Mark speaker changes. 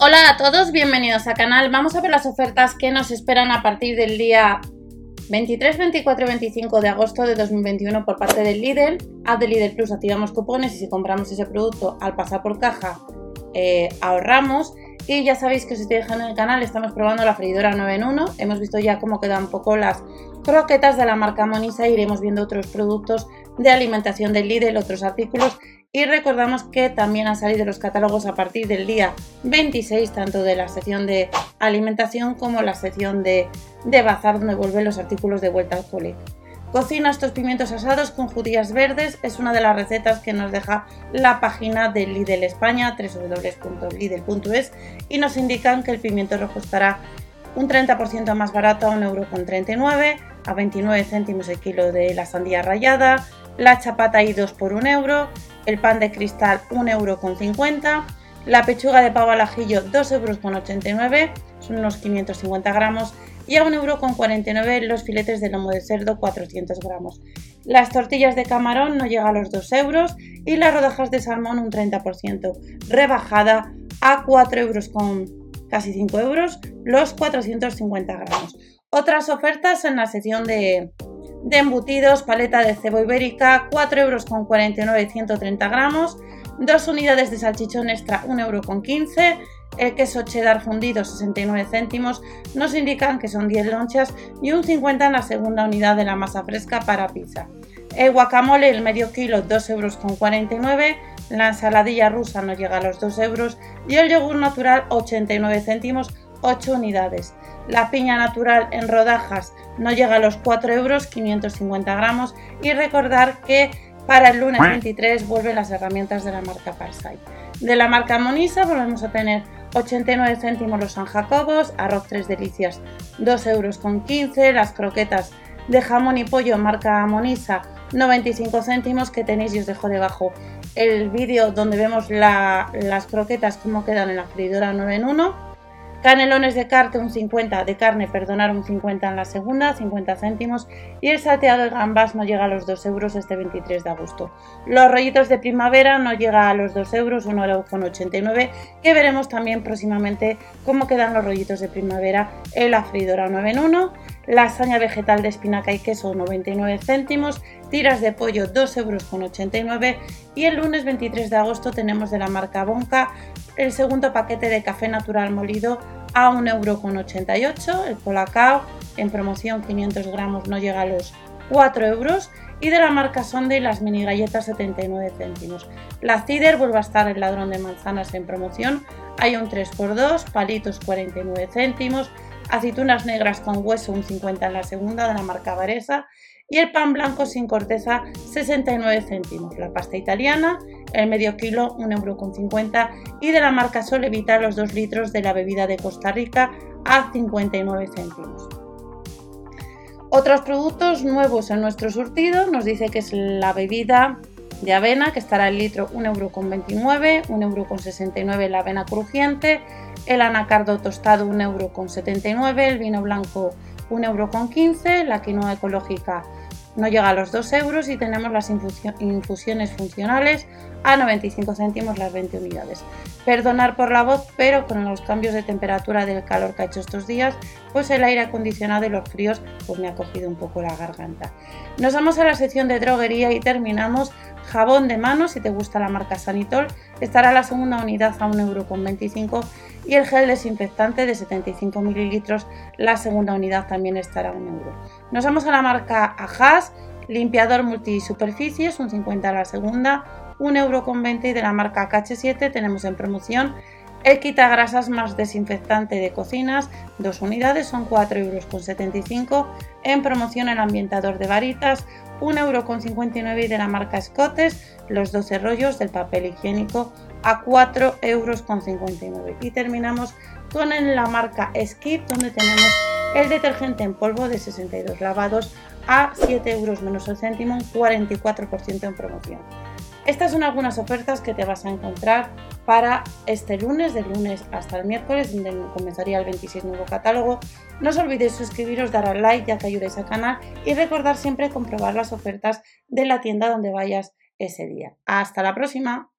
Speaker 1: Hola a todos, bienvenidos al canal. Vamos a ver las ofertas que nos esperan a partir del día 23, 24 y 25 de agosto de 2021 por parte del Lidl. Haz de Lidl Plus activamos cupones y si compramos ese producto al pasar por caja eh, ahorramos. Y ya sabéis que si estoy dejando en el canal estamos probando la freidora 9 en 1. Hemos visto ya cómo quedan un poco las croquetas de la marca Monisa. Iremos viendo otros productos de alimentación del Lidl, otros artículos y recordamos que también han salido los catálogos a partir del día 26, tanto de la sección de alimentación como la sección de, bazar, donde vuelven los artículos de vuelta al cole. Cocina estos pimientos asados con judías verdes es una de las recetas que nos deja la página de Lidl España, www.lidl.es, y nos indican que el pimiento rojo estará un 30% más barato a 1,39€, a 29 céntimos el kilo de la sandía rallada, la chapata y 2 por 1 euro, el pan de cristal 1,50 euro, la pechuga de pavo al ajillo 2,89 euros, son unos 550 gramos, y a 1,49 euro los filetes de lomo de cerdo 400 gramos. Las tortillas de camarón no llega a los 2 euros. Y las rodajas de salmón un 30%, rebajada a 4 euros con casi 5 euros los 450 gramos. Otras ofertas en la sección de, de embutidos, paleta de cebo ibérica, 4,49 euros con 130 gramos, dos unidades de salchichón extra, 1,15 euro con el queso cheddar fundido 69 céntimos, nos indican que son 10 lonchas y un 50 en la segunda unidad de la masa fresca para pizza. El guacamole, el medio kilo, 2,49 euros con la ensaladilla rusa no llega a los 2 euros y el yogur natural 89 céntimos 8 unidades. La piña natural en rodajas no llega a los 4 euros, 550 gramos. Y recordar que para el lunes 23 vuelven las herramientas de la marca Parsai. De la marca Monisa volvemos a tener 89 céntimos los San Jacobos, arroz 3 delicias 2 euros con 15, las croquetas de jamón y pollo marca Monisa 95 céntimos que tenéis y os dejo debajo el vídeo donde vemos las croquetas como quedan en la freidora 9 en 1 Canelones de carne, un 50 de carne, perdonar, un 50 en la segunda, 50 céntimos. Y el salteado de gambas no llega a los 2 euros este 23 de agosto. Los rollitos de primavera no llega a los 2 euros, 1,89 que veremos también próximamente cómo quedan los rollitos de primavera en la freidora 9 en 1. Lasaña vegetal de espinaca y queso, 99 céntimos. Tiras de pollo, 2,89 euros. Y el lunes 23 de agosto tenemos de la marca Bonca el segundo paquete de café natural molido a 1,88€, el Colacao en promoción 500 gramos no llega a los 4 euros y de la marca Sunday las mini galletas 79 céntimos. La Cider vuelve a estar el ladrón de manzanas en promoción, hay un 3x2, palitos 49 céntimos, aceitunas negras con hueso un 50 en la segunda de la marca Varesa y el pan blanco sin corteza 69 céntimos. La pasta italiana, el medio kilo 1,50 euro y de la marca Sol evita los 2 litros de la bebida de Costa Rica a 59 céntimos. Otros productos nuevos en nuestro surtido nos dice que es la bebida de avena que estará el litro 1,29€, 1,69€ la avena crujiente, el anacardo tostado 1,79€, el vino blanco 1,15€, la quinoa ecológica no llega a los 2 euros y tenemos las infusiones funcionales a 95 céntimos las 20 unidades. Perdonar por la voz, pero con los cambios de temperatura del calor que ha hecho estos días, pues el aire acondicionado y los fríos pues me ha cogido un poco la garganta. Nos vamos a la sección de droguería y terminamos jabón de manos, si te gusta la marca Sanitol, estará la segunda unidad a 1,25 euro y el gel desinfectante de 75 mililitros, la segunda unidad también estará a 1 euro. Nos vamos a la marca Ajas, limpiador multisuperficies, un 50 a la segunda, 1 euro con 20 y de la marca KH7 tenemos en promoción el quitagrasas más desinfectante de cocinas, dos unidades, son 4 euros con 75. En promoción el ambientador de varitas, 1,59 euro y de la marca Scottes, los 12 rollos del papel higiénico a 4,59 euros. Y terminamos con la marca Skip, donde tenemos el detergente en polvo de 62 lavados a 7 euros menos el céntimo, un 44% en promoción. Estas son algunas ofertas que te vas a encontrar para este lunes, de lunes hasta el miércoles, donde comenzaría el 26 nuevo catálogo. No os olvidéis suscribiros, dar al like ya que ayudéis al canal y recordar siempre comprobar las ofertas de la tienda donde vayas ese día. Hasta la próxima.